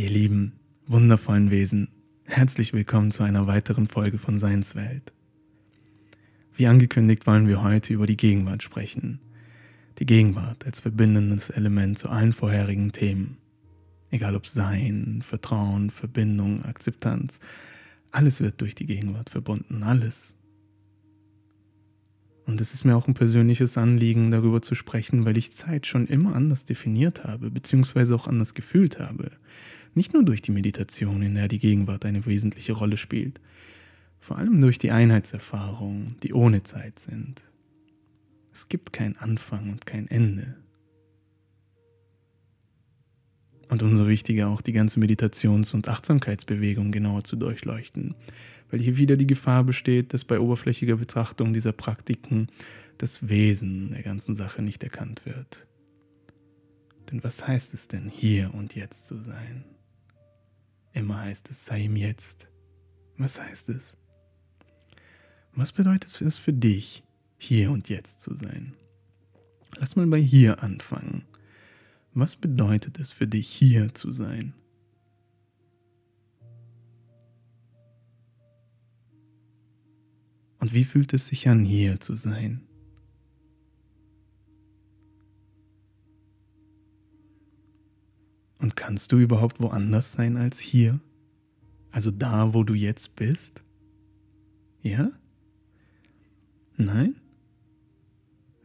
Ihr lieben, wundervollen Wesen, herzlich willkommen zu einer weiteren Folge von Seinswelt. Wie angekündigt wollen wir heute über die Gegenwart sprechen. Die Gegenwart als verbindendes Element zu allen vorherigen Themen. Egal ob Sein, Vertrauen, Verbindung, Akzeptanz, alles wird durch die Gegenwart verbunden, alles. Und es ist mir auch ein persönliches Anliegen, darüber zu sprechen, weil ich Zeit schon immer anders definiert habe, beziehungsweise auch anders gefühlt habe. Nicht nur durch die Meditation, in der die Gegenwart eine wesentliche Rolle spielt, vor allem durch die Einheitserfahrungen, die ohne Zeit sind. Es gibt kein Anfang und kein Ende. Und umso wichtiger auch die ganze Meditations- und Achtsamkeitsbewegung genauer zu durchleuchten, weil hier wieder die Gefahr besteht, dass bei oberflächlicher Betrachtung dieser Praktiken das Wesen der ganzen Sache nicht erkannt wird. Denn was heißt es denn, hier und jetzt zu sein? Immer heißt es, sei im Jetzt. Was heißt es? Was bedeutet es für dich, hier und jetzt zu sein? Lass mal bei hier anfangen. Was bedeutet es für dich, hier zu sein? Und wie fühlt es sich an, hier zu sein? Und kannst du überhaupt woanders sein als hier? Also da, wo du jetzt bist? Ja? Nein?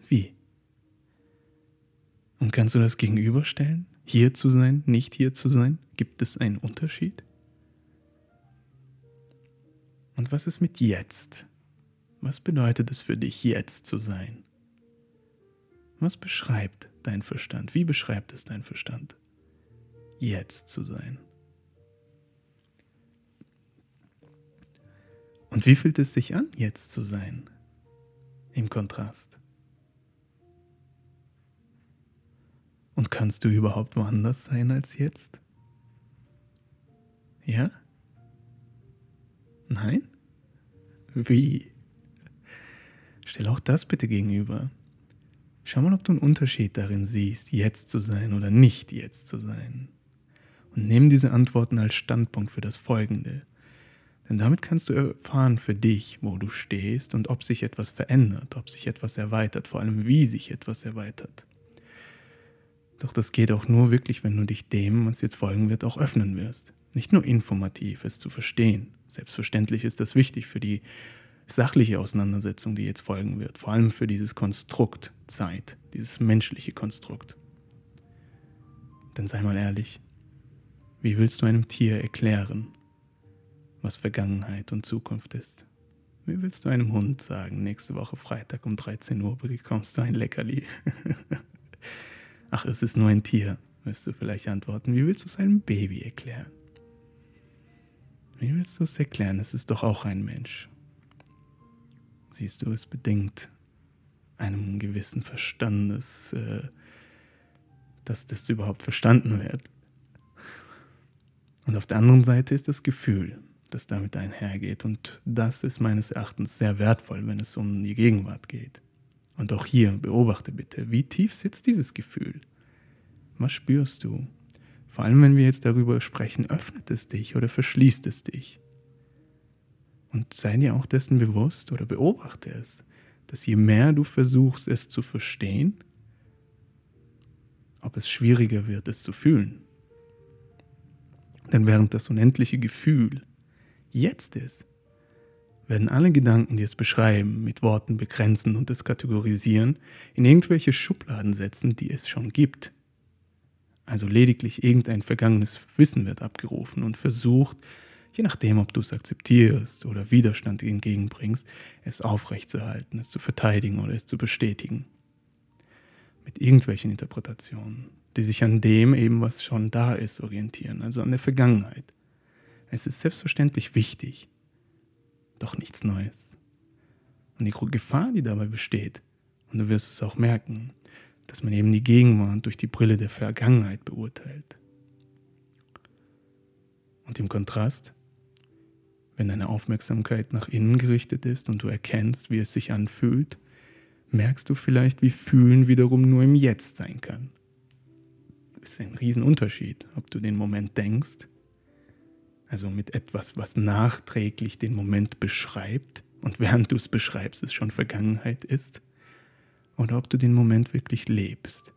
Wie? Und kannst du das gegenüberstellen? Hier zu sein, nicht hier zu sein? Gibt es einen Unterschied? Und was ist mit jetzt? Was bedeutet es für dich, jetzt zu sein? Was beschreibt dein Verstand? Wie beschreibt es dein Verstand? Jetzt zu sein. Und wie fühlt es sich an, jetzt zu sein? Im Kontrast. Und kannst du überhaupt woanders sein als jetzt? Ja? Nein? Wie? Stell auch das bitte gegenüber. Schau mal, ob du einen Unterschied darin siehst, jetzt zu sein oder nicht jetzt zu sein. Und nimm diese Antworten als Standpunkt für das Folgende. Denn damit kannst du erfahren für dich, wo du stehst und ob sich etwas verändert, ob sich etwas erweitert, vor allem wie sich etwas erweitert. Doch das geht auch nur wirklich, wenn du dich dem, was jetzt folgen wird, auch öffnen wirst. Nicht nur informativ, es zu verstehen. Selbstverständlich ist das wichtig für die sachliche Auseinandersetzung, die jetzt folgen wird. Vor allem für dieses Konstrukt Zeit, dieses menschliche Konstrukt. Denn sei mal ehrlich, wie willst du einem Tier erklären, was Vergangenheit und Zukunft ist? Wie willst du einem Hund sagen, nächste Woche Freitag um 13 Uhr bekommst du ein Leckerli? Ach, es ist nur ein Tier, wirst du vielleicht antworten. Wie willst du es einem Baby erklären? Wie willst du es erklären? Es ist doch auch ein Mensch. Siehst du, es bedingt einem gewissen Verstandes, äh, dass das überhaupt verstanden wird. Und auf der anderen Seite ist das Gefühl, das damit einhergeht. Und das ist meines Erachtens sehr wertvoll, wenn es um die Gegenwart geht. Und auch hier beobachte bitte, wie tief sitzt dieses Gefühl? Was spürst du? Vor allem, wenn wir jetzt darüber sprechen, öffnet es dich oder verschließt es dich? Und sei dir auch dessen bewusst oder beobachte es, dass je mehr du versuchst, es zu verstehen, ob es schwieriger wird, es zu fühlen. Denn während das unendliche Gefühl jetzt ist, werden alle Gedanken, die es beschreiben, mit Worten begrenzen und es kategorisieren, in irgendwelche Schubladen setzen, die es schon gibt. Also lediglich irgendein vergangenes Wissen wird abgerufen und versucht, je nachdem, ob du es akzeptierst oder Widerstand entgegenbringst, es aufrechtzuerhalten, es zu verteidigen oder es zu bestätigen. Mit irgendwelchen Interpretationen die sich an dem eben, was schon da ist, orientieren, also an der Vergangenheit. Es ist selbstverständlich wichtig, doch nichts Neues. Und die Gefahr, die dabei besteht, und du wirst es auch merken, dass man eben die Gegenwart durch die Brille der Vergangenheit beurteilt. Und im Kontrast, wenn deine Aufmerksamkeit nach innen gerichtet ist und du erkennst, wie es sich anfühlt, merkst du vielleicht, wie Fühlen wiederum nur im Jetzt sein kann ist ein Riesenunterschied, ob du den Moment denkst, also mit etwas, was nachträglich den Moment beschreibt und während du es beschreibst, es schon Vergangenheit ist, oder ob du den Moment wirklich lebst.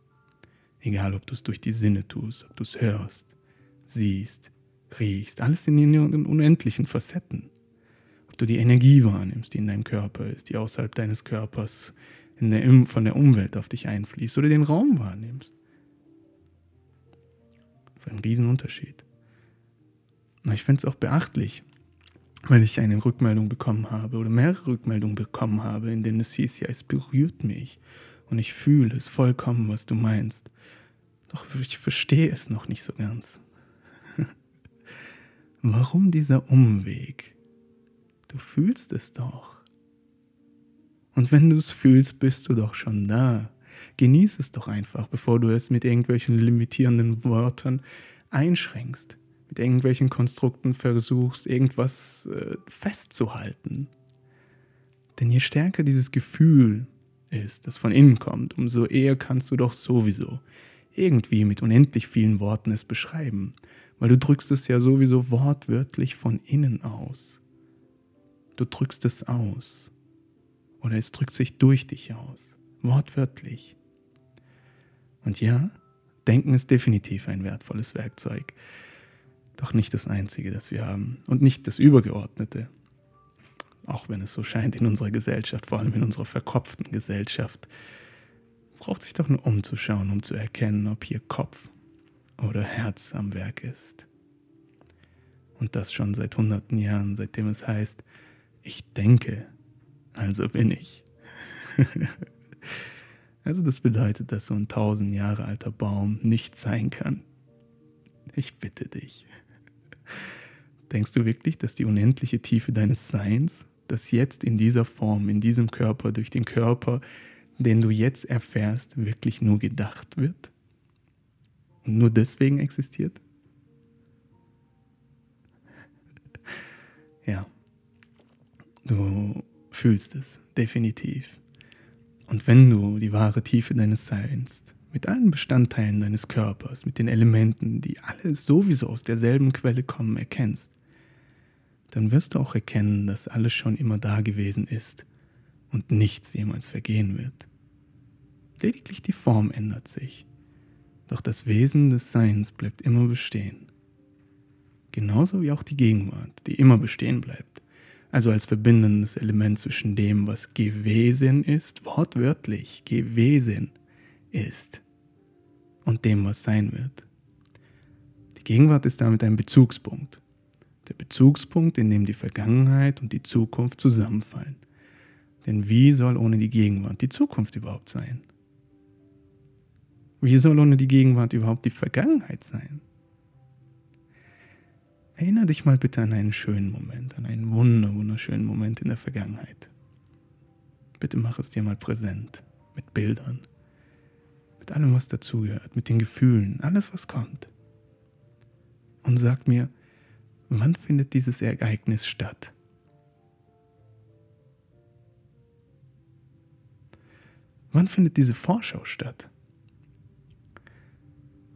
Egal, ob du es durch die Sinne tust, ob du es hörst, siehst, riechst, alles in den unendlichen Facetten. Ob du die Energie wahrnimmst, die in deinem Körper ist, die außerhalb deines Körpers der, von der Umwelt auf dich einfließt oder den Raum wahrnimmst. Ist ein Riesenunterschied. Ich finde es auch beachtlich, weil ich eine Rückmeldung bekommen habe oder mehrere Rückmeldungen bekommen habe, in denen es hieß, ja, es berührt mich und ich fühle es vollkommen, was du meinst. Doch ich verstehe es noch nicht so ganz. Warum dieser Umweg? Du fühlst es doch. Und wenn du es fühlst, bist du doch schon da. Genieß es doch einfach, bevor du es mit irgendwelchen limitierenden Wörtern einschränkst, mit irgendwelchen Konstrukten versuchst, irgendwas äh, festzuhalten. Denn je stärker dieses Gefühl ist, das von innen kommt, umso eher kannst du doch sowieso irgendwie mit unendlich vielen Worten es beschreiben, weil du drückst es ja sowieso wortwörtlich von innen aus. Du drückst es aus oder es drückt sich durch dich aus, wortwörtlich. Und ja, Denken ist definitiv ein wertvolles Werkzeug, doch nicht das einzige, das wir haben und nicht das Übergeordnete. Auch wenn es so scheint in unserer Gesellschaft, vor allem in unserer verkopften Gesellschaft, braucht sich doch nur umzuschauen, um zu erkennen, ob hier Kopf oder Herz am Werk ist. Und das schon seit hunderten Jahren, seitdem es heißt, ich denke, also bin ich. also das bedeutet, dass so ein tausend Jahre alter Baum nicht sein kann. Ich bitte dich. Denkst du wirklich, dass die unendliche Tiefe deines Seins, das jetzt in dieser Form, in diesem Körper, durch den Körper, den du jetzt erfährst, wirklich nur gedacht wird? Und nur deswegen existiert? Ja. Du fühlst es, definitiv. Und wenn du die wahre Tiefe deines Seins mit allen Bestandteilen deines Körpers, mit den Elementen, die alle sowieso aus derselben Quelle kommen, erkennst, dann wirst du auch erkennen, dass alles schon immer da gewesen ist und nichts jemals vergehen wird. Lediglich die Form ändert sich, doch das Wesen des Seins bleibt immer bestehen. Genauso wie auch die Gegenwart, die immer bestehen bleibt also als verbindendes Element zwischen dem, was gewesen ist, wortwörtlich gewesen ist, und dem, was sein wird. Die Gegenwart ist damit ein Bezugspunkt. Der Bezugspunkt, in dem die Vergangenheit und die Zukunft zusammenfallen. Denn wie soll ohne die Gegenwart die Zukunft überhaupt sein? Wie soll ohne die Gegenwart überhaupt die Vergangenheit sein? Erinnere dich mal bitte an einen schönen Moment, an einen wunder wunderschönen Moment in der Vergangenheit. Bitte mach es dir mal präsent, mit Bildern, mit allem, was dazugehört, mit den Gefühlen, alles, was kommt. Und sag mir, wann findet dieses Ereignis statt? Wann findet diese Vorschau statt?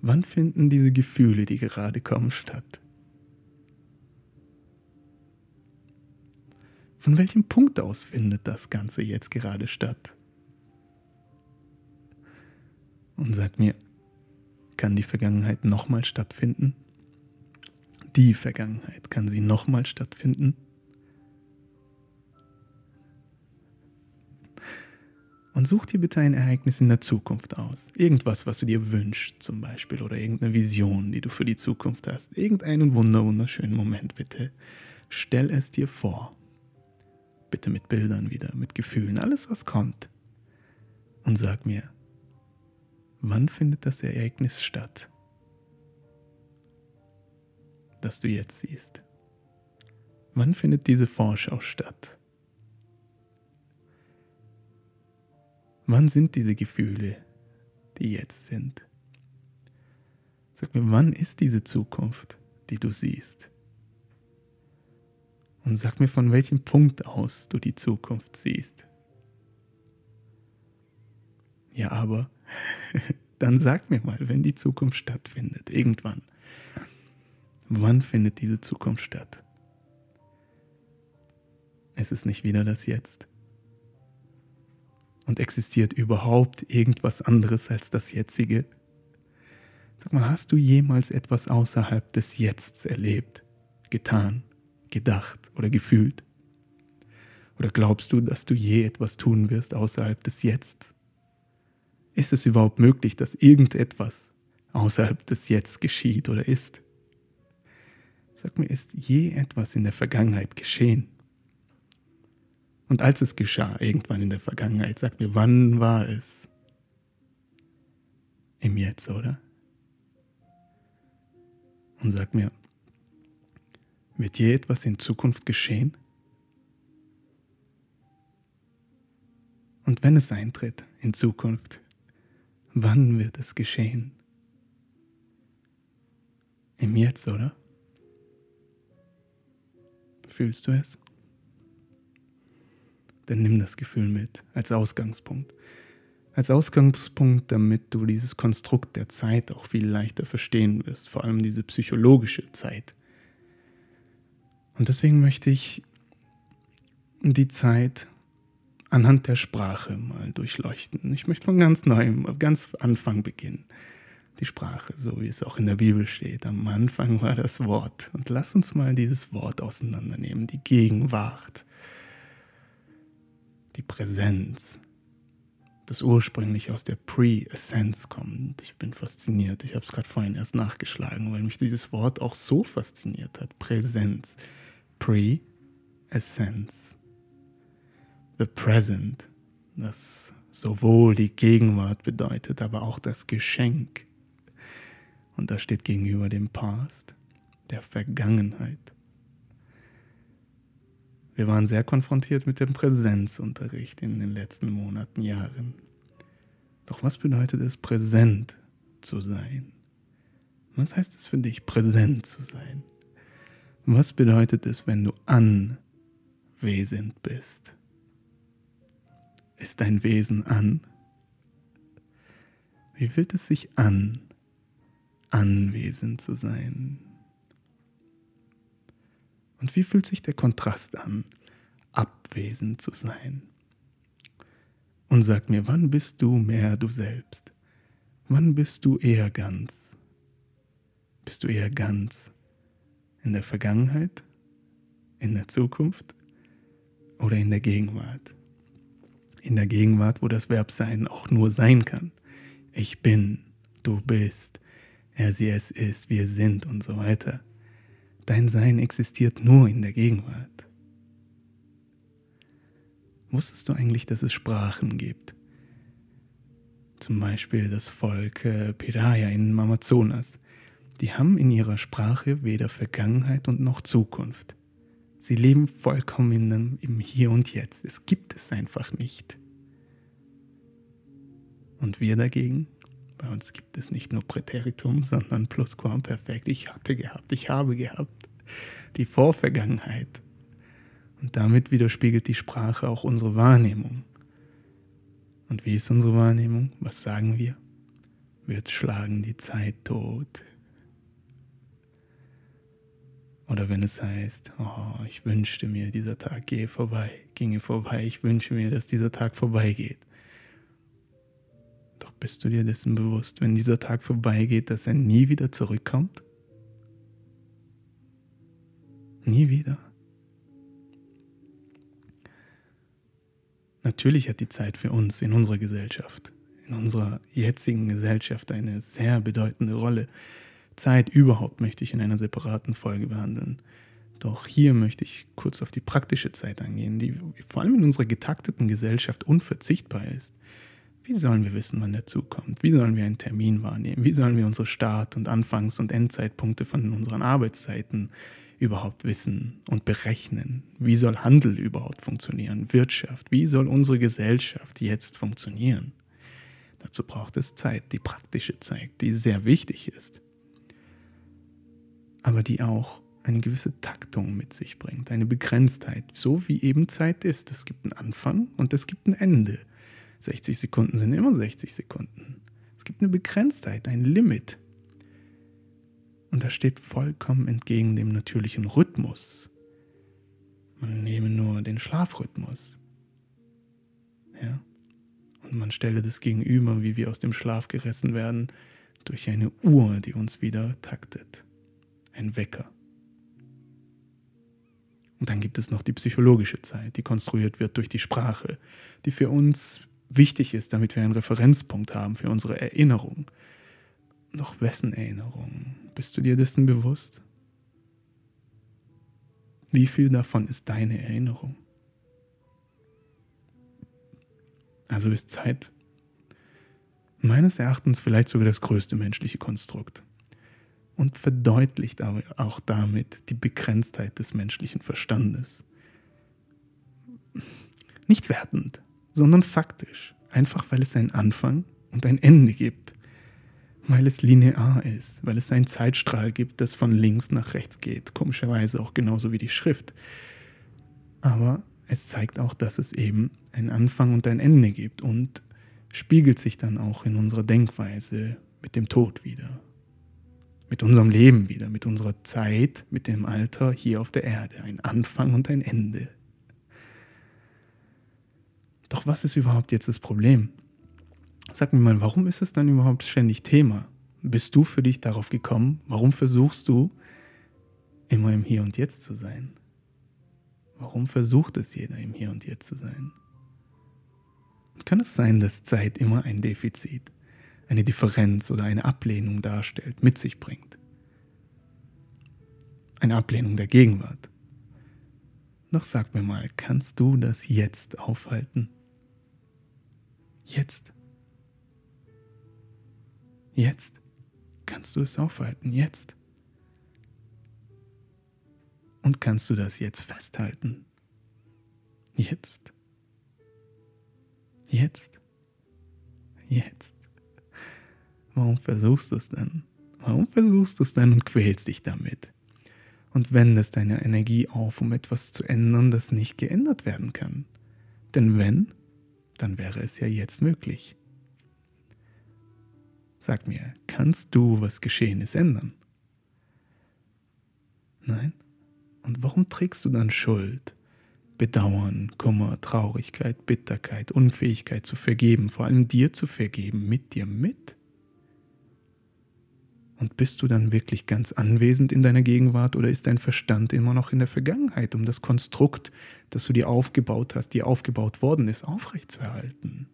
Wann finden diese Gefühle, die gerade kommen, statt? Von welchem Punkt aus findet das Ganze jetzt gerade statt? Und sag mir, kann die Vergangenheit nochmal stattfinden? Die Vergangenheit, kann sie nochmal stattfinden? Und such dir bitte ein Ereignis in der Zukunft aus. Irgendwas, was du dir wünschst, zum Beispiel, oder irgendeine Vision, die du für die Zukunft hast. Irgendeinen wunder wunderschönen Moment, bitte. Stell es dir vor. Bitte mit Bildern wieder, mit Gefühlen, alles was kommt. Und sag mir, wann findet das Ereignis statt, das du jetzt siehst? Wann findet diese Vorschau statt? Wann sind diese Gefühle, die jetzt sind? Sag mir, wann ist diese Zukunft, die du siehst? Und sag mir, von welchem Punkt aus du die Zukunft siehst. Ja, aber Dann sag mir mal, wenn die Zukunft stattfindet, irgendwann. Wann findet diese Zukunft statt? Es ist nicht wieder das Jetzt. Und existiert überhaupt irgendwas anderes als das Jetzige? Sag mal, hast du jemals etwas außerhalb des Jetzt erlebt, getan, gedacht oder gefühlt? Oder glaubst du, dass du je etwas tun wirst außerhalb des Jetzt? Ist es überhaupt möglich, dass irgendetwas außerhalb des Jetzt geschieht oder ist? Sag mir, ist je etwas in der Vergangenheit geschehen? Und als es geschah, irgendwann in der Vergangenheit, sag mir, wann war es? Im Jetzt, oder? Und sag mir, wird je etwas in Zukunft geschehen? Und wenn es eintritt in Zukunft, wann wird es geschehen? Im Jetzt, oder? Fühlst du es? Dann nimm das Gefühl mit als Ausgangspunkt. Als Ausgangspunkt, damit du dieses Konstrukt der Zeit auch viel leichter verstehen wirst, vor allem diese psychologische Zeit. Und deswegen möchte ich die Zeit anhand der Sprache mal durchleuchten. Ich möchte von ganz neuem, ganz Anfang beginnen. Die Sprache, so wie es auch in der Bibel steht. Am Anfang war das Wort. Und lass uns mal dieses Wort auseinandernehmen. Die Gegenwart. Die Präsenz. Das ursprünglich aus der Pre-Essence kommt. Ich bin fasziniert. Ich habe es gerade vorhin erst nachgeschlagen, weil mich dieses Wort auch so fasziniert hat. Präsenz. Pre-Essence the present, das sowohl die Gegenwart bedeutet, aber auch das Geschenk. Und das steht gegenüber dem Past, der Vergangenheit. Wir waren sehr konfrontiert mit dem Präsenzunterricht in den letzten Monaten, Jahren. Doch was bedeutet es, präsent zu sein? Was heißt es für dich, präsent zu sein? Was bedeutet es, wenn du anwesend bist? ist dein Wesen an? Wie fühlt es sich an, anwesend zu sein? Und wie fühlt sich der Kontrast an, abwesend zu sein? Und sag mir, wann bist du mehr du selbst? Wann bist du eher ganz? Bist du eher ganz in der Vergangenheit, in der Zukunft oder in der Gegenwart? in der Gegenwart, wo das Verb sein auch nur sein kann. Ich bin, du bist, er, sie, es ist, wir sind und so weiter. Dein Sein existiert nur in der Gegenwart. Wusstest du eigentlich, dass es Sprachen gibt? Zum Beispiel das Volk äh, Piraya in Amazonas. Die haben in ihrer Sprache weder Vergangenheit und noch Zukunft. Sie leben vollkommen im Hier und Jetzt. Es gibt es einfach nicht. Und wir dagegen, bei uns gibt es nicht nur Präteritum, sondern Plusquamperfekt. Ich hatte gehabt, ich habe gehabt. Die Vorvergangenheit. Und damit widerspiegelt die Sprache auch unsere Wahrnehmung. Und wie ist unsere Wahrnehmung? Was sagen wir? Wir schlagen die Zeit tot. Oder wenn es heißt, oh, ich wünschte mir, dieser Tag gehe vorbei, ginge vorbei, ich wünsche mir, dass dieser Tag vorbeigeht. Doch bist du dir dessen bewusst, wenn dieser Tag vorbeigeht, dass er nie wieder zurückkommt? Nie wieder. Natürlich hat die Zeit für uns in unserer Gesellschaft, in unserer jetzigen Gesellschaft eine sehr bedeutende Rolle. Zeit überhaupt möchte ich in einer separaten Folge behandeln. Doch hier möchte ich kurz auf die praktische Zeit eingehen, die vor allem in unserer getakteten Gesellschaft unverzichtbar ist. Wie sollen wir wissen, wann der Zug kommt? Wie sollen wir einen Termin wahrnehmen? Wie sollen wir unsere Start- und Anfangs- und Endzeitpunkte von unseren Arbeitszeiten überhaupt wissen und berechnen? Wie soll Handel überhaupt funktionieren? Wirtschaft? Wie soll unsere Gesellschaft jetzt funktionieren? Dazu braucht es Zeit, die praktische Zeit, die sehr wichtig ist aber die auch eine gewisse Taktung mit sich bringt, eine Begrenztheit, so wie eben Zeit ist. Es gibt einen Anfang und es gibt ein Ende. 60 Sekunden sind immer 60 Sekunden. Es gibt eine Begrenztheit, ein Limit. Und das steht vollkommen entgegen dem natürlichen Rhythmus. Man nehme nur den Schlafrhythmus. Ja? Und man stelle das gegenüber, wie wir aus dem Schlaf gerissen werden, durch eine Uhr, die uns wieder taktet. Ein Wecker. Und dann gibt es noch die psychologische Zeit, die konstruiert wird durch die Sprache, die für uns wichtig ist, damit wir einen Referenzpunkt haben für unsere Erinnerung. Doch wessen Erinnerung? Bist du dir dessen bewusst? Wie viel davon ist deine Erinnerung? Also ist Zeit meines Erachtens vielleicht sogar das größte menschliche Konstrukt und verdeutlicht aber auch damit die Begrenztheit des menschlichen Verstandes. Nicht wertend, sondern faktisch, einfach weil es einen Anfang und ein Ende gibt, weil es linear ist, weil es einen Zeitstrahl gibt, das von links nach rechts geht, komischerweise auch genauso wie die Schrift. Aber es zeigt auch, dass es eben einen Anfang und ein Ende gibt und spiegelt sich dann auch in unserer Denkweise mit dem Tod wieder mit unserem Leben wieder, mit unserer Zeit, mit dem Alter hier auf der Erde. Ein Anfang und ein Ende. Doch was ist überhaupt jetzt das Problem? Sag mir mal, warum ist es dann überhaupt ständig Thema? Bist du für dich darauf gekommen? Warum versuchst du immer im Hier und Jetzt zu sein? Warum versucht es jeder im Hier und Jetzt zu sein? Kann es sein, dass Zeit immer ein Defizit eine Differenz oder eine Ablehnung darstellt, mit sich bringt. Eine Ablehnung der Gegenwart. Doch sag mir mal, kannst du das jetzt aufhalten? Jetzt. Jetzt. Kannst du es aufhalten? Jetzt. Und kannst du das jetzt festhalten? Jetzt. Jetzt. Jetzt. Warum versuchst du es dann? Warum versuchst du es dann und quälst dich damit? Und wendest deine Energie auf, um etwas zu ändern, das nicht geändert werden kann. Denn wenn, dann wäre es ja jetzt möglich. Sag mir, kannst du, was geschehen ist, ändern? Nein? Und warum trägst du dann Schuld, Bedauern, Kummer, Traurigkeit, Bitterkeit, Unfähigkeit zu vergeben, vor allem dir zu vergeben, mit dir mit? Und bist du dann wirklich ganz anwesend in deiner Gegenwart oder ist dein Verstand immer noch in der Vergangenheit, um das Konstrukt, das du dir aufgebaut hast, dir aufgebaut worden ist, aufrechtzuerhalten?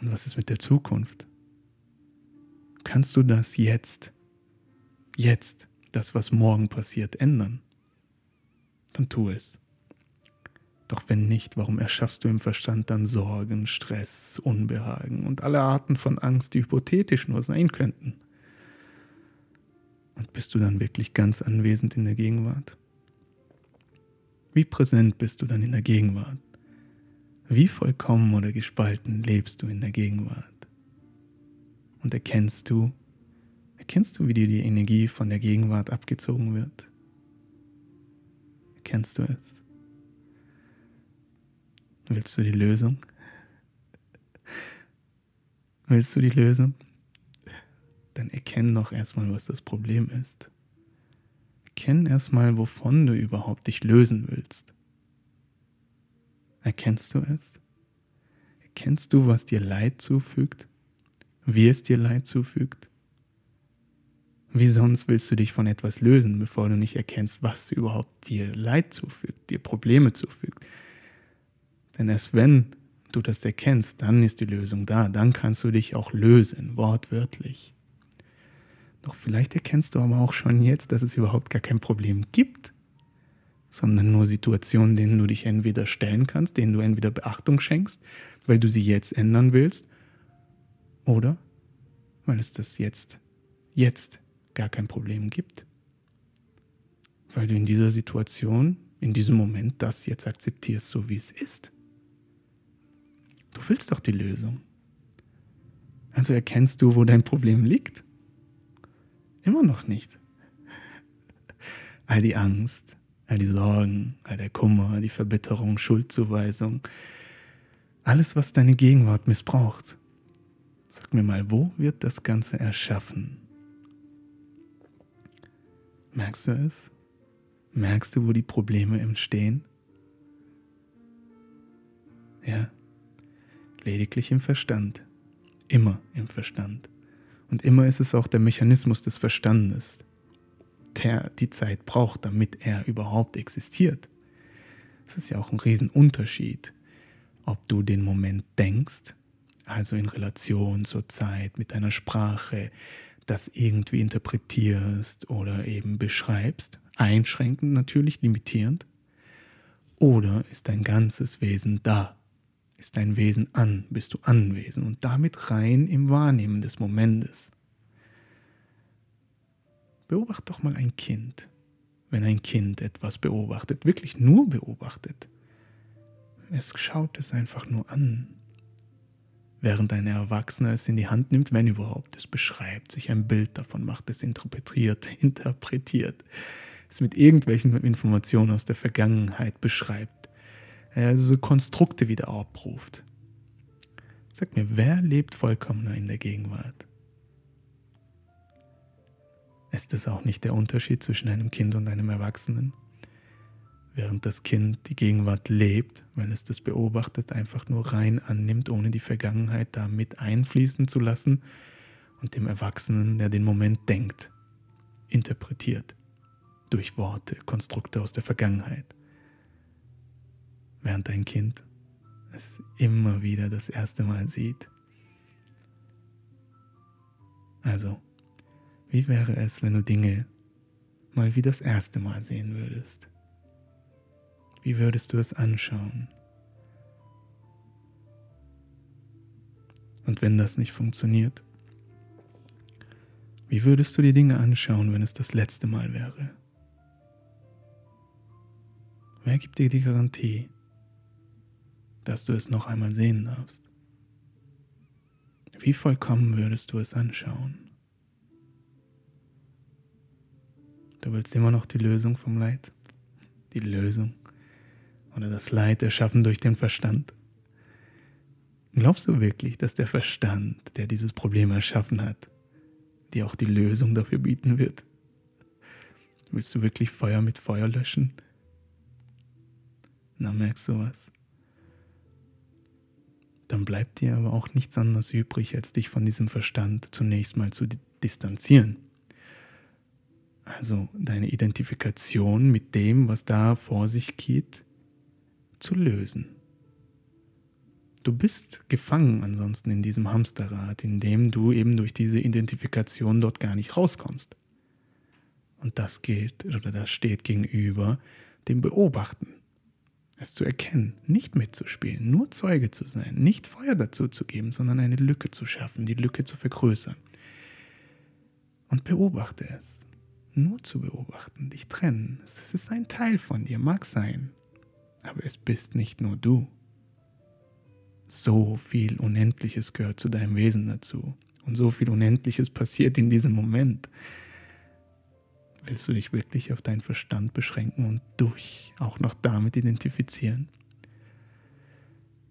Und was ist mit der Zukunft? Kannst du das jetzt, jetzt, das, was morgen passiert, ändern? Dann tu es. Doch wenn nicht, warum erschaffst du im Verstand dann Sorgen, Stress, Unbehagen und alle Arten von Angst, die hypothetisch nur sein könnten? Und bist du dann wirklich ganz anwesend in der Gegenwart? Wie präsent bist du dann in der Gegenwart? Wie vollkommen oder gespalten lebst du in der Gegenwart? Und erkennst du, erkennst du, wie dir die Energie von der Gegenwart abgezogen wird? Erkennst du es? Willst du die Lösung? Willst du die Lösung? Dann erkenn doch erstmal, was das Problem ist. Erkenn erstmal, wovon du überhaupt dich lösen willst. Erkennst du es? Erkennst du, was dir Leid zufügt? Wie es dir Leid zufügt? Wie sonst willst du dich von etwas lösen, bevor du nicht erkennst, was überhaupt dir Leid zufügt, dir Probleme zufügt, denn erst wenn du das erkennst, dann ist die Lösung da. Dann kannst du dich auch lösen, wortwörtlich. Doch vielleicht erkennst du aber auch schon jetzt, dass es überhaupt gar kein Problem gibt, sondern nur Situationen, denen du dich entweder stellen kannst, denen du entweder Beachtung schenkst, weil du sie jetzt ändern willst, oder weil es das jetzt, jetzt gar kein Problem gibt. Weil du in dieser Situation, in diesem Moment das jetzt akzeptierst, so wie es ist. Du willst doch die Lösung. Also erkennst du, wo dein Problem liegt? Immer noch nicht. All die Angst, all die Sorgen, all der Kummer, die Verbitterung, Schuldzuweisung, alles, was deine Gegenwart missbraucht, Sag mir mal, wo wird das Ganze erschaffen? Merkst du es? Merkst du, wo die Probleme entstehen? Ja, lediglich im Verstand. Immer im Verstand. Und immer ist es auch der Mechanismus des Verstandes, der die Zeit braucht, damit er überhaupt existiert. Das ist ja auch ein Riesenunterschied, ob du den Moment denkst, also in Relation zur Zeit mit deiner Sprache, das irgendwie interpretierst oder eben beschreibst, einschränkend natürlich, limitierend, oder ist dein ganzes Wesen da? Ist dein Wesen an? Bist du anwesend und damit rein im Wahrnehmen des Momentes? Beobacht doch mal ein Kind, wenn ein Kind etwas beobachtet, wirklich nur beobachtet. Es schaut es einfach nur an, während ein Erwachsener es in die Hand nimmt, wenn überhaupt, es beschreibt, sich ein Bild davon macht, es interpretiert, interpretiert, es mit irgendwelchen Informationen aus der Vergangenheit beschreibt, also Konstrukte wieder abruft. Sag mir, wer lebt vollkommener in der Gegenwart? Ist es auch nicht der Unterschied zwischen einem Kind und einem Erwachsenen? während das Kind die Gegenwart lebt, weil es das beobachtet, einfach nur rein annimmt, ohne die Vergangenheit da mit einfließen zu lassen und dem Erwachsenen, der den Moment denkt, interpretiert durch Worte, Konstrukte aus der Vergangenheit. Während ein Kind es immer wieder das erste Mal sieht. Also, wie wäre es, wenn du Dinge mal wie das erste Mal sehen würdest? Wie würdest du es anschauen? Und wenn das nicht funktioniert, wie würdest du die Dinge anschauen, wenn es das letzte Mal wäre? Wer gibt dir die Garantie, dass du es noch einmal sehen darfst? Wie vollkommen würdest du es anschauen? Du willst immer noch die Lösung vom Leid? Die Lösung oder das Leid erschaffen durch den Verstand? Glaubst du wirklich, dass der Verstand, der dieses Problem erschaffen hat, dir auch die Lösung dafür bieten wird? Willst du wirklich Feuer mit Feuer löschen? Na, merkst du was? Dann bleibt dir aber auch nichts anderes übrig, als dich von diesem Verstand zunächst mal zu distanzieren. Also deine Identifikation mit dem, was da vor sich geht, zu lösen. Du bist gefangen ansonsten in diesem Hamsterrad, in dem du eben durch diese Identifikation dort gar nicht rauskommst. Und das geht oder das steht gegenüber dem Beobachten. Es zu erkennen, nicht mitzuspielen, nur Zeuge zu sein, nicht Feuer dazu zu geben, sondern eine Lücke zu schaffen, die Lücke zu vergrößern. Und beobachte es. Nur zu beobachten, dich trennen. Es ist ein Teil von dir, mag sein. Aber es bist nicht nur du. So viel Unendliches gehört zu deinem Wesen dazu. Und so viel Unendliches passiert in diesem Moment. Willst du dich wirklich auf deinen Verstand beschränken und durch auch noch damit identifizieren?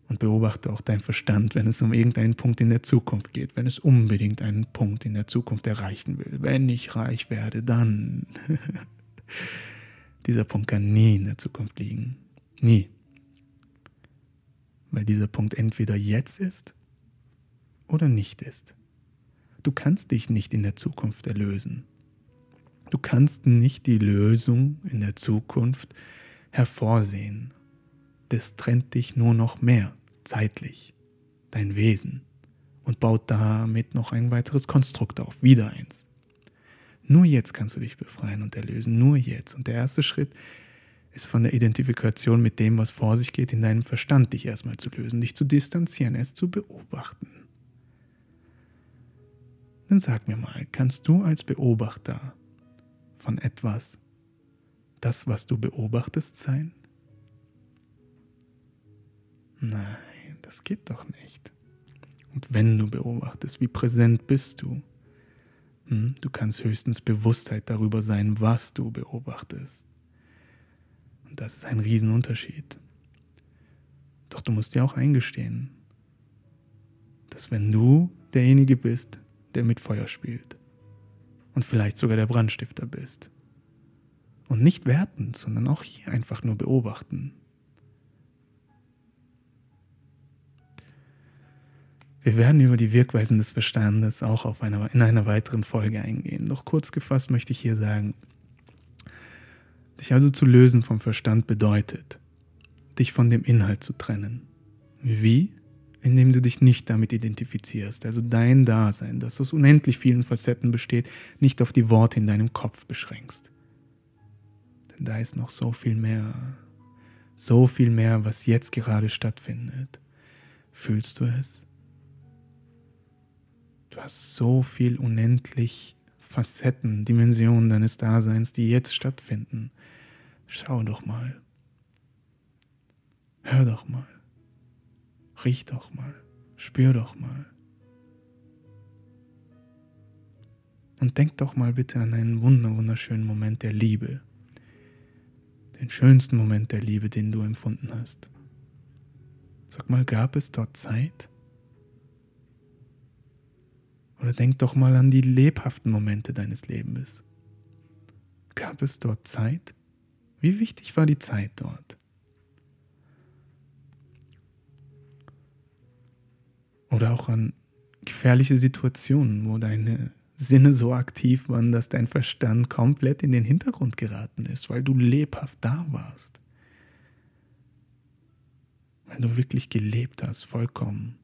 Und beobachte auch deinen Verstand, wenn es um irgendeinen Punkt in der Zukunft geht, wenn es unbedingt einen Punkt in der Zukunft erreichen will. Wenn ich reich werde, dann. Dieser Punkt kann nie in der Zukunft liegen. Nie. Weil dieser Punkt entweder jetzt ist oder nicht ist. Du kannst dich nicht in der Zukunft erlösen. Du kannst nicht die Lösung in der Zukunft hervorsehen. Das trennt dich nur noch mehr zeitlich, dein Wesen, und baut damit noch ein weiteres Konstrukt auf, wieder eins. Nur jetzt kannst du dich befreien und erlösen, nur jetzt. Und der erste Schritt ist von der Identifikation mit dem, was vor sich geht, in deinem Verstand dich erstmal zu lösen, dich zu distanzieren, es zu beobachten. Dann sag mir mal, kannst du als Beobachter von etwas das, was du beobachtest, sein? Nein, das geht doch nicht. Und wenn du beobachtest, wie präsent bist du? Hm? Du kannst höchstens Bewusstheit darüber sein, was du beobachtest. Und das ist ein Riesenunterschied. Doch du musst dir auch eingestehen, dass wenn du derjenige bist, der mit Feuer spielt. Und vielleicht sogar der Brandstifter bist. Und nicht wertend, sondern auch hier einfach nur beobachten. Wir werden über die Wirkweisen des Verstandes auch auf einer, in einer weiteren Folge eingehen. Doch kurz gefasst möchte ich hier sagen, dich also zu lösen vom Verstand bedeutet, dich von dem Inhalt zu trennen. Wie? Indem du dich nicht damit identifizierst, also dein Dasein, das aus unendlich vielen Facetten besteht, nicht auf die Worte in deinem Kopf beschränkst. Denn da ist noch so viel mehr, so viel mehr, was jetzt gerade stattfindet. Fühlst du es? Du hast so viel unendlich Facetten, Dimensionen deines Daseins, die jetzt stattfinden. Schau doch mal. Hör doch mal. Riech doch mal. Spür doch mal. Und denk doch mal bitte an einen wunderschönen Moment der Liebe. Den schönsten Moment der Liebe, den du empfunden hast. Sag mal, gab es dort Zeit? Oder denk doch mal an die lebhaften Momente deines Lebens. Gab es dort Zeit? Wie wichtig war die Zeit dort? Oder auch an gefährliche Situationen, wo deine Sinne so aktiv waren, dass dein Verstand komplett in den Hintergrund geraten ist, weil du lebhaft da warst. Weil du wirklich gelebt hast, vollkommen.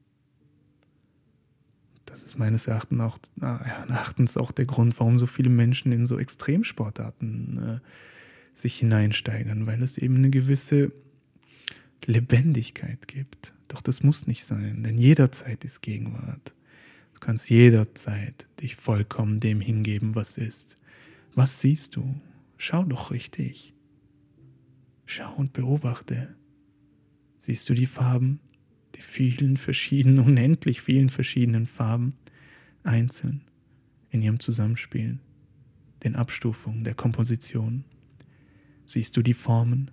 Das ist meines Erachtens auch, Erachtens auch der Grund, warum so viele Menschen in so Extremsportarten äh, sich hineinsteigern, weil es eben eine gewisse Lebendigkeit gibt. Doch das muss nicht sein, denn jederzeit ist Gegenwart. Du kannst jederzeit dich vollkommen dem hingeben, was ist. Was siehst du? Schau doch richtig. Schau und beobachte. Siehst du die Farben? die vielen verschiedenen, unendlich vielen verschiedenen Farben einzeln in ihrem Zusammenspiel, den Abstufungen der Komposition. Siehst du die Formen,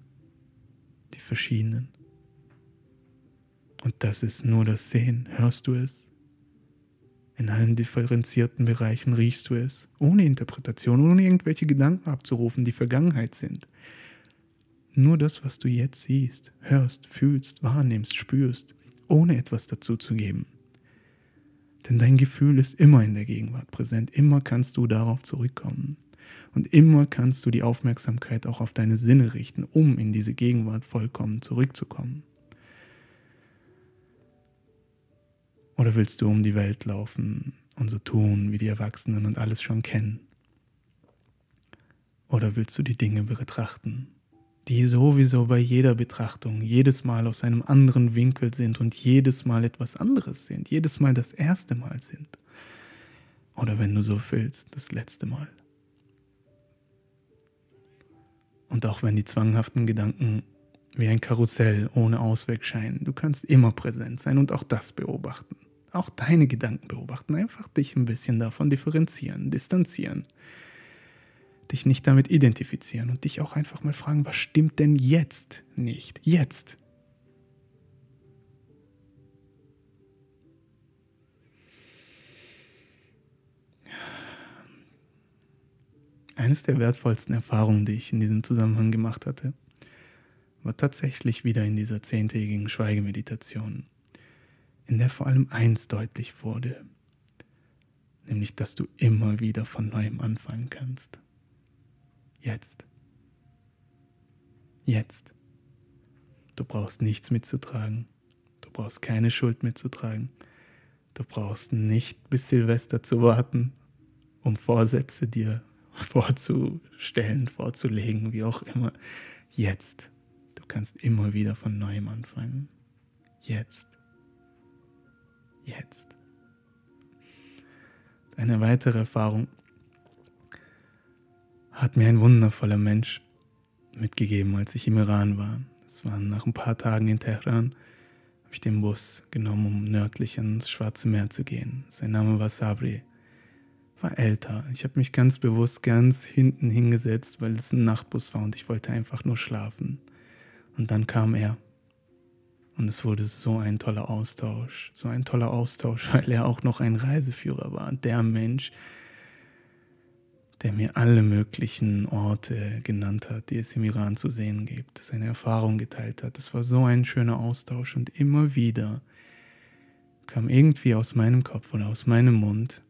die verschiedenen? Und das ist nur das Sehen. Hörst du es? In allen differenzierten Bereichen riechst du es, ohne Interpretation, ohne irgendwelche Gedanken abzurufen, die Vergangenheit sind. Nur das, was du jetzt siehst, hörst, fühlst, wahrnimmst, spürst, ohne etwas dazu zu geben. Denn dein Gefühl ist immer in der Gegenwart präsent, immer kannst du darauf zurückkommen. Und immer kannst du die Aufmerksamkeit auch auf deine Sinne richten, um in diese Gegenwart vollkommen zurückzukommen. Oder willst du um die Welt laufen und so tun wie die Erwachsenen und alles schon kennen? Oder willst du die Dinge betrachten die sowieso bei jeder Betrachtung jedes Mal aus einem anderen Winkel sind und jedes Mal etwas anderes sind, jedes Mal das erste Mal sind. Oder wenn du so willst, das letzte Mal. Und auch wenn die zwanghaften Gedanken wie ein Karussell ohne Ausweg scheinen, du kannst immer präsent sein und auch das beobachten. Auch deine Gedanken beobachten, einfach dich ein bisschen davon differenzieren, distanzieren dich nicht damit identifizieren und dich auch einfach mal fragen, was stimmt denn jetzt nicht? Jetzt. Eines der wertvollsten Erfahrungen, die ich in diesem Zusammenhang gemacht hatte, war tatsächlich wieder in dieser zehntägigen Schweigemeditation, in der vor allem eins deutlich wurde, nämlich dass du immer wieder von neuem anfangen kannst. Jetzt. Jetzt. Du brauchst nichts mitzutragen. Du brauchst keine Schuld mitzutragen. Du brauchst nicht bis Silvester zu warten, um Vorsätze dir vorzustellen, vorzulegen, wie auch immer. Jetzt. Du kannst immer wieder von neuem anfangen. Jetzt. Jetzt. Eine weitere Erfahrung hat mir ein wundervoller Mensch mitgegeben, als ich im Iran war. Es war nach ein paar Tagen in Teheran, habe ich den Bus genommen, um nördlich ans Schwarze Meer zu gehen. Sein Name war Sabri. War älter. Ich habe mich ganz bewusst ganz hinten hingesetzt, weil es ein Nachtbus war und ich wollte einfach nur schlafen. Und dann kam er. Und es wurde so ein toller Austausch, so ein toller Austausch, weil er auch noch ein Reiseführer war. Der Mensch, der mir alle möglichen Orte genannt hat, die es im Iran zu sehen gibt, seine Erfahrung geteilt hat. Es war so ein schöner Austausch und immer wieder kam irgendwie aus meinem Kopf oder aus meinem Mund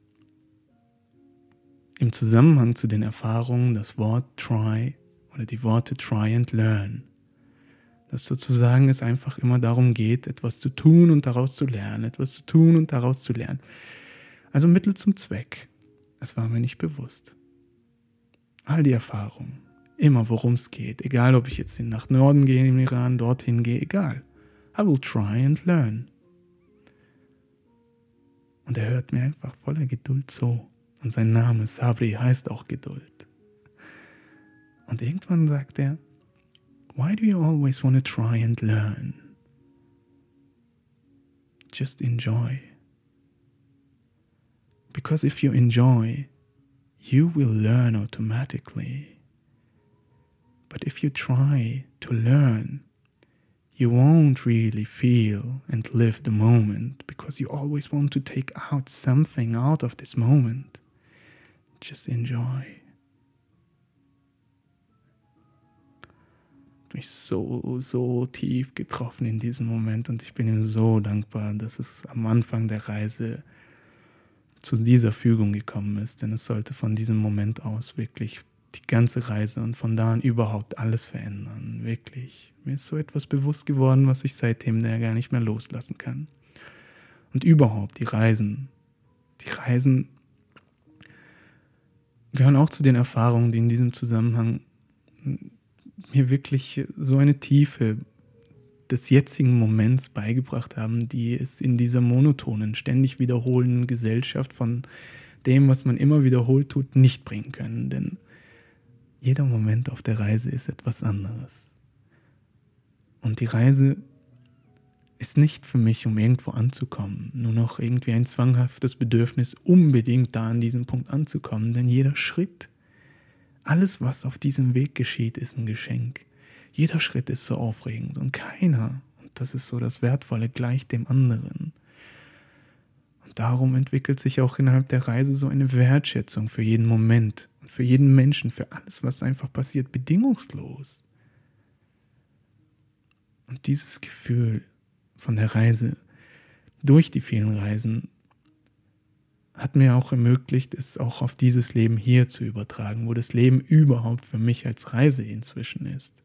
im Zusammenhang zu den Erfahrungen das Wort try oder die Worte try and learn. Dass sozusagen es einfach immer darum geht, etwas zu tun und daraus zu lernen, etwas zu tun und daraus zu lernen. Also Mittel zum Zweck. Es war mir nicht bewusst. All die Erfahrungen, immer worum es geht, egal ob ich jetzt nach Norden gehe im Iran, dorthin gehe, egal. I will try and learn. Und er hört mir einfach voller Geduld zu. Und sein Name Sabri heißt auch Geduld. Und irgendwann sagt er, Why do you always want to try and learn? Just enjoy. Because if you enjoy, you will learn automatically. But if you try to learn, you won't really feel and live the moment because you always want to take out something out of this moment. Just enjoy. Mich so, so tief getroffen in diesem Moment und ich bin ihm so dankbar, dass es am Anfang der Reise zu dieser Fügung gekommen ist, denn es sollte von diesem Moment aus wirklich die ganze Reise und von da an überhaupt alles verändern. Wirklich. Mir ist so etwas bewusst geworden, was ich seitdem ja gar nicht mehr loslassen kann. Und überhaupt die Reisen. Die Reisen gehören auch zu den Erfahrungen, die in diesem Zusammenhang mir wirklich so eine Tiefe des jetzigen Moments beigebracht haben, die es in dieser monotonen, ständig wiederholenden Gesellschaft von dem, was man immer wiederholt tut, nicht bringen können. Denn jeder Moment auf der Reise ist etwas anderes. Und die Reise ist nicht für mich, um irgendwo anzukommen, nur noch irgendwie ein zwanghaftes Bedürfnis, unbedingt da an diesem Punkt anzukommen, denn jeder Schritt alles, was auf diesem Weg geschieht, ist ein Geschenk. Jeder Schritt ist so aufregend und keiner, und das ist so das Wertvolle, gleich dem anderen. Und darum entwickelt sich auch innerhalb der Reise so eine Wertschätzung für jeden Moment und für jeden Menschen, für alles, was einfach passiert, bedingungslos. Und dieses Gefühl von der Reise, durch die vielen Reisen, hat mir auch ermöglicht, es auch auf dieses Leben hier zu übertragen, wo das Leben überhaupt für mich als Reise inzwischen ist.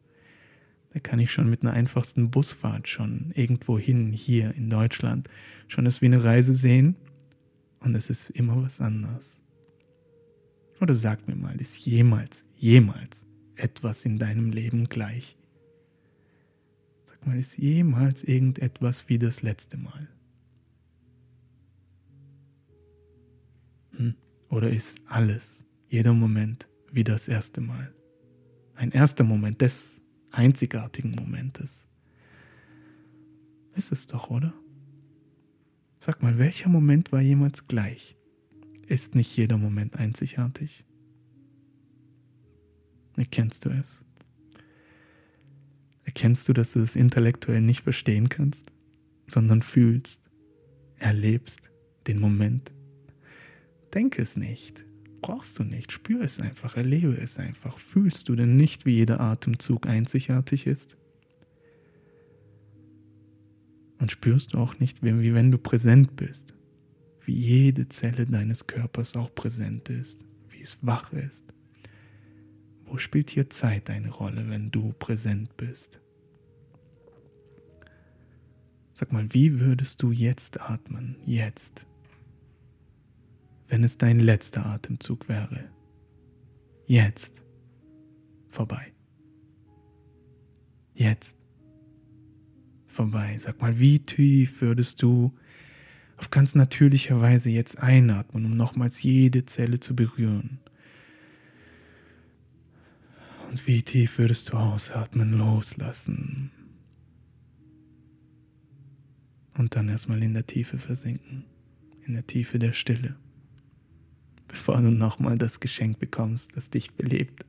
Da kann ich schon mit einer einfachsten Busfahrt schon irgendwo hin, hier in Deutschland, schon es wie eine Reise sehen und es ist immer was anderes. Oder sag mir mal, ist jemals, jemals etwas in deinem Leben gleich? Sag mal, ist jemals irgendetwas wie das letzte Mal? Hm? Oder ist alles, jeder Moment wie das erste Mal? Ein erster Moment des einzigartigen Momentes. Ist es doch, oder? Sag mal, welcher Moment war jemals gleich? Ist nicht jeder Moment einzigartig? Erkennst du es? Erkennst du, dass du es intellektuell nicht verstehen kannst, sondern fühlst, erlebst den Moment Denke es nicht. Brauchst du nicht. Spür es einfach, erlebe es einfach. Fühlst du denn nicht, wie jeder Atemzug einzigartig ist? Und spürst du auch nicht, wie wenn du präsent bist, wie jede Zelle deines Körpers auch präsent ist, wie es wach ist? Wo spielt hier Zeit eine Rolle, wenn du präsent bist? Sag mal, wie würdest du jetzt atmen? Jetzt wenn es dein letzter Atemzug wäre. Jetzt. Vorbei. Jetzt. Vorbei. Sag mal, wie tief würdest du auf ganz natürlicher Weise jetzt einatmen, um nochmals jede Zelle zu berühren? Und wie tief würdest du ausatmen, loslassen? Und dann erstmal in der Tiefe versinken, in der Tiefe der Stille bevor du nochmal das Geschenk bekommst, das dich belebt.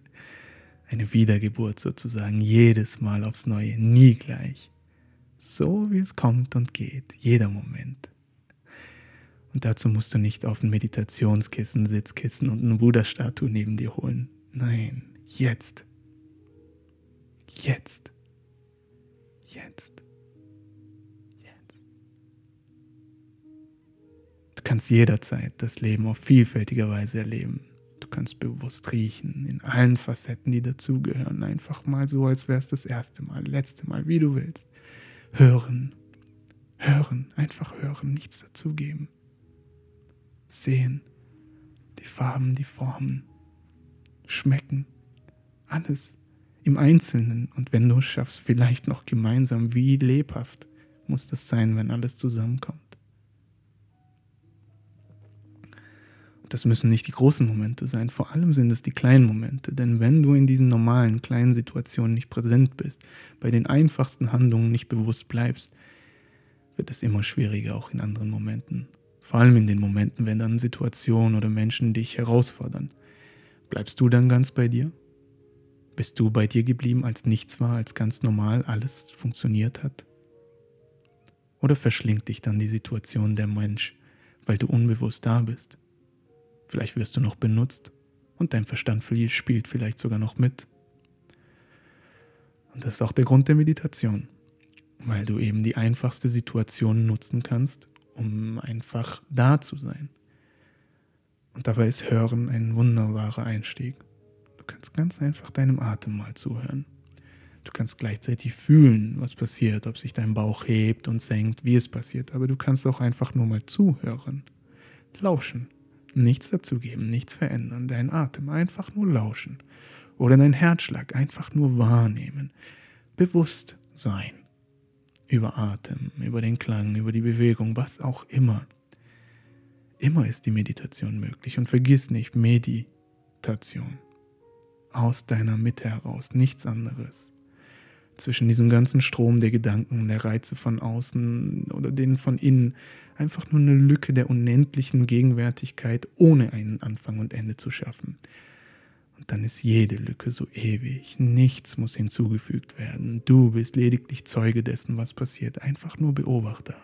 Eine Wiedergeburt sozusagen, jedes Mal aufs Neue, nie gleich. So wie es kommt und geht, jeder Moment. Und dazu musst du nicht auf ein Meditationskissen, Sitzkissen und eine Buddha-Statue neben dir holen. Nein, jetzt. Jetzt. Jetzt. Jetzt. Du kannst jederzeit das Leben auf vielfältige Weise erleben. Du kannst bewusst riechen, in allen Facetten, die dazugehören. Einfach mal so, als wäre es das erste Mal, letzte Mal, wie du willst. Hören. Hören, einfach hören, nichts dazugeben sehen, die Farben, die Formen, schmecken, alles im Einzelnen und wenn du es schaffst, vielleicht noch gemeinsam, wie lebhaft muss das sein, wenn alles zusammenkommt. Das müssen nicht die großen Momente sein, vor allem sind es die kleinen Momente, denn wenn du in diesen normalen kleinen Situationen nicht präsent bist, bei den einfachsten Handlungen nicht bewusst bleibst, wird es immer schwieriger auch in anderen Momenten. Vor allem in den Momenten, wenn dann Situationen oder Menschen dich herausfordern. Bleibst du dann ganz bei dir? Bist du bei dir geblieben, als nichts war, als ganz normal alles funktioniert hat? Oder verschlingt dich dann die Situation der Mensch, weil du unbewusst da bist? Vielleicht wirst du noch benutzt und dein Verstand spielt vielleicht sogar noch mit. Und das ist auch der Grund der Meditation, weil du eben die einfachste Situation nutzen kannst, um einfach da zu sein. Und dabei ist Hören ein wunderbarer Einstieg. Du kannst ganz einfach deinem Atem mal zuhören. Du kannst gleichzeitig fühlen, was passiert, ob sich dein Bauch hebt und senkt, wie es passiert. Aber du kannst auch einfach nur mal zuhören. Lauschen. Nichts dazugeben, nichts verändern. Dein Atem einfach nur lauschen. Oder dein Herzschlag einfach nur wahrnehmen. Bewusst sein über Atem, über den Klang, über die Bewegung, was auch immer. Immer ist die Meditation möglich und vergiss nicht Meditation. Aus deiner Mitte heraus, nichts anderes. Zwischen diesem ganzen Strom der Gedanken, der Reize von außen oder denen von innen, einfach nur eine Lücke der unendlichen Gegenwärtigkeit, ohne einen Anfang und Ende zu schaffen. Und dann ist jede Lücke so ewig. Nichts muss hinzugefügt werden. Du bist lediglich Zeuge dessen, was passiert. Einfach nur Beobachter.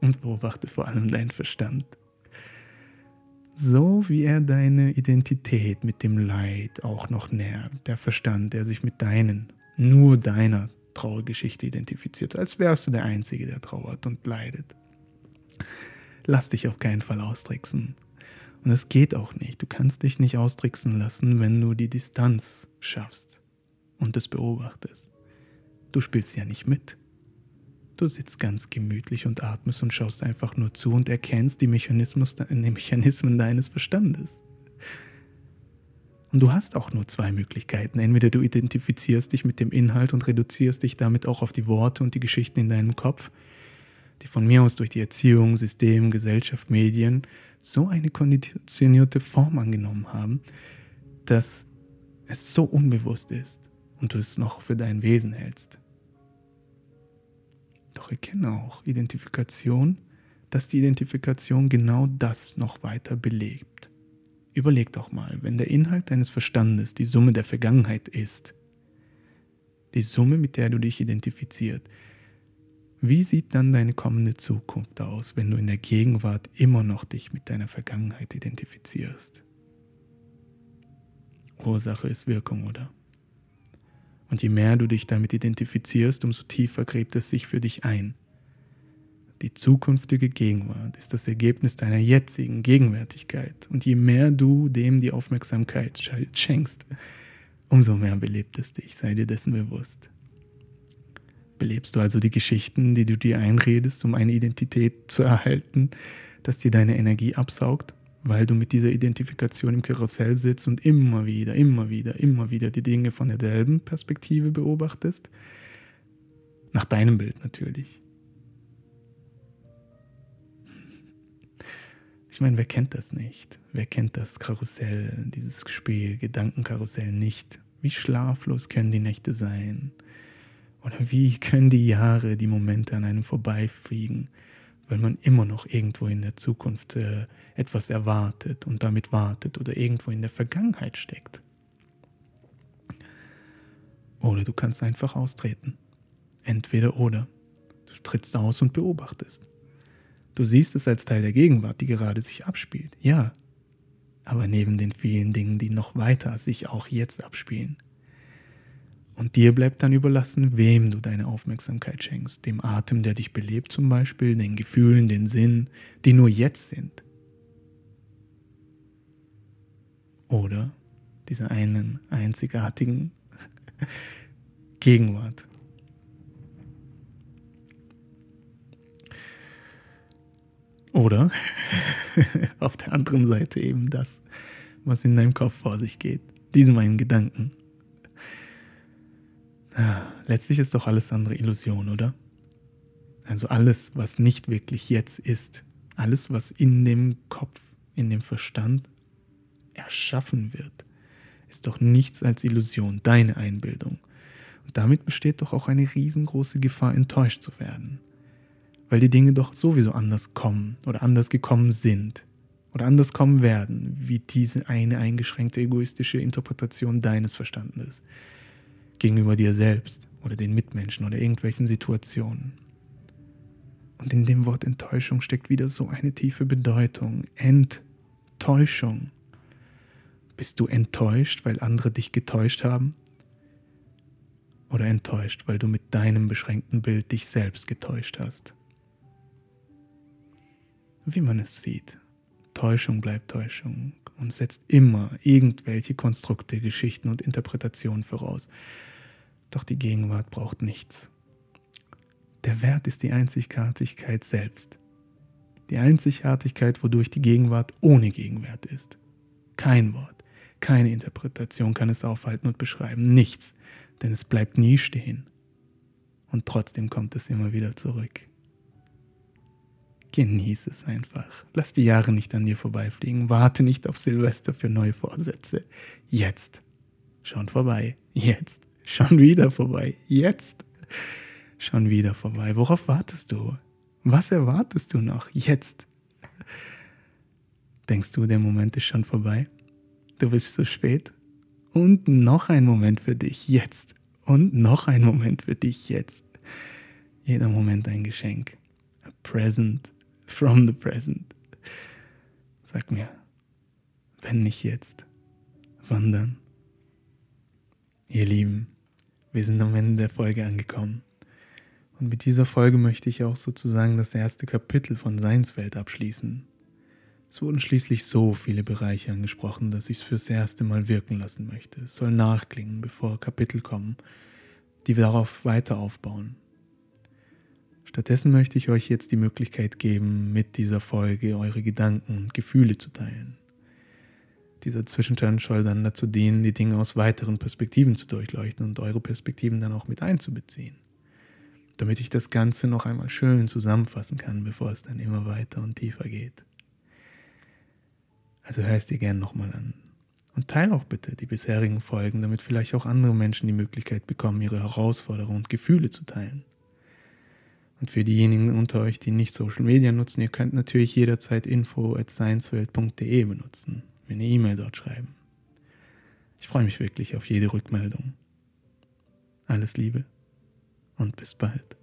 Und beobachte vor allem deinen Verstand. So wie er deine Identität mit dem Leid auch noch nährt. Der Verstand, der sich mit deinen, nur deiner Trauergeschichte identifiziert, als wärst du der Einzige, der trauert und leidet lass dich auf keinen Fall austricksen. Und es geht auch nicht. Du kannst dich nicht austricksen lassen, wenn du die Distanz schaffst und es beobachtest. Du spielst ja nicht mit. Du sitzt ganz gemütlich und atmest und schaust einfach nur zu und erkennst die, Mechanismus, die Mechanismen deines Verstandes. Und du hast auch nur zwei Möglichkeiten. Entweder du identifizierst dich mit dem Inhalt und reduzierst dich damit auch auf die Worte und die Geschichten in deinem Kopf, die von mir aus durch die Erziehung, System, Gesellschaft, Medien so eine konditionierte Form angenommen haben, dass es so unbewusst ist und du es noch für dein Wesen hältst. Doch erkenne auch Identifikation, dass die Identifikation genau das noch weiter belebt. Überleg doch mal, wenn der Inhalt deines Verstandes die Summe der Vergangenheit ist, die Summe, mit der du dich identifizierst, wie sieht dann deine kommende Zukunft aus, wenn du in der Gegenwart immer noch dich mit deiner Vergangenheit identifizierst? Ursache ist Wirkung, oder? Und je mehr du dich damit identifizierst, umso tiefer gräbt es sich für dich ein. Die zukünftige Gegenwart ist das Ergebnis deiner jetzigen Gegenwärtigkeit. Und je mehr du dem die Aufmerksamkeit schenkst, umso mehr belebt es dich. Sei dir dessen bewusst. Belebst du also die Geschichten, die du dir einredest, um eine Identität zu erhalten, dass dir deine Energie absaugt, weil du mit dieser Identifikation im Karussell sitzt und immer wieder, immer wieder, immer wieder die Dinge von derselben Perspektive beobachtest? Nach deinem Bild natürlich. Ich meine, wer kennt das nicht? Wer kennt das Karussell, dieses Spiel, Gedankenkarussell nicht? Wie schlaflos können die Nächte sein? Oder wie können die Jahre, die Momente an einem vorbeifliegen, weil man immer noch irgendwo in der Zukunft äh, etwas erwartet und damit wartet oder irgendwo in der Vergangenheit steckt. Oder du kannst einfach austreten. Entweder oder. Du trittst aus und beobachtest. Du siehst es als Teil der Gegenwart, die gerade sich abspielt. Ja. Aber neben den vielen Dingen, die noch weiter sich auch jetzt abspielen. Und dir bleibt dann überlassen, wem du deine Aufmerksamkeit schenkst. Dem Atem, der dich belebt zum Beispiel, den Gefühlen, den Sinn, die nur jetzt sind. Oder dieser einen einzigartigen Gegenwart. Oder auf der anderen Seite eben das, was in deinem Kopf vor sich geht. Diesen meinen Gedanken. Letztlich ist doch alles andere Illusion, oder? Also alles, was nicht wirklich jetzt ist, alles, was in dem Kopf, in dem Verstand erschaffen wird, ist doch nichts als Illusion, deine Einbildung. Und damit besteht doch auch eine riesengroße Gefahr, enttäuscht zu werden. Weil die Dinge doch sowieso anders kommen oder anders gekommen sind oder anders kommen werden, wie diese eine eingeschränkte egoistische Interpretation deines Verstandes gegenüber dir selbst oder den Mitmenschen oder irgendwelchen Situationen. Und in dem Wort Enttäuschung steckt wieder so eine tiefe Bedeutung. Enttäuschung. Bist du enttäuscht, weil andere dich getäuscht haben? Oder enttäuscht, weil du mit deinem beschränkten Bild dich selbst getäuscht hast? Wie man es sieht, Täuschung bleibt Täuschung und setzt immer irgendwelche Konstrukte, Geschichten und Interpretationen voraus. Doch die Gegenwart braucht nichts. Der Wert ist die Einzigartigkeit selbst. Die Einzigartigkeit, wodurch die Gegenwart ohne Gegenwert ist. Kein Wort, keine Interpretation kann es aufhalten und beschreiben, nichts, denn es bleibt nie stehen. Und trotzdem kommt es immer wieder zurück. Genieß es einfach. Lass die Jahre nicht an dir vorbeifliegen. Warte nicht auf Silvester für neue Vorsätze. Jetzt. Schon vorbei. Jetzt. Schon wieder vorbei. Jetzt. Schon wieder vorbei. Worauf wartest du? Was erwartest du noch? Jetzt. Denkst du, der Moment ist schon vorbei? Du bist zu spät? Und noch ein Moment für dich jetzt. Und noch ein Moment für dich jetzt. Jeder Moment ein Geschenk. A present from the present. Sag mir, wenn nicht jetzt, wann dann? Ihr Lieben, wir sind am Ende der Folge angekommen. Und mit dieser Folge möchte ich auch sozusagen das erste Kapitel von Seinswelt abschließen. Es wurden schließlich so viele Bereiche angesprochen, dass ich es fürs erste Mal wirken lassen möchte. Es soll nachklingen, bevor Kapitel kommen, die darauf weiter aufbauen. Stattdessen möchte ich euch jetzt die Möglichkeit geben, mit dieser Folge eure Gedanken und Gefühle zu teilen. Dieser Zwischenstand soll dann dazu dienen, die Dinge aus weiteren Perspektiven zu durchleuchten und eure Perspektiven dann auch mit einzubeziehen. Damit ich das Ganze noch einmal schön zusammenfassen kann, bevor es dann immer weiter und tiefer geht. Also hör es dir gern nochmal an. Und teile auch bitte die bisherigen Folgen, damit vielleicht auch andere Menschen die Möglichkeit bekommen, ihre Herausforderungen und Gefühle zu teilen. Und für diejenigen unter euch, die nicht Social Media nutzen, ihr könnt natürlich jederzeit info at sciencewelt.de benutzen, mir eine E-Mail dort schreiben. Ich freue mich wirklich auf jede Rückmeldung. Alles Liebe und bis bald.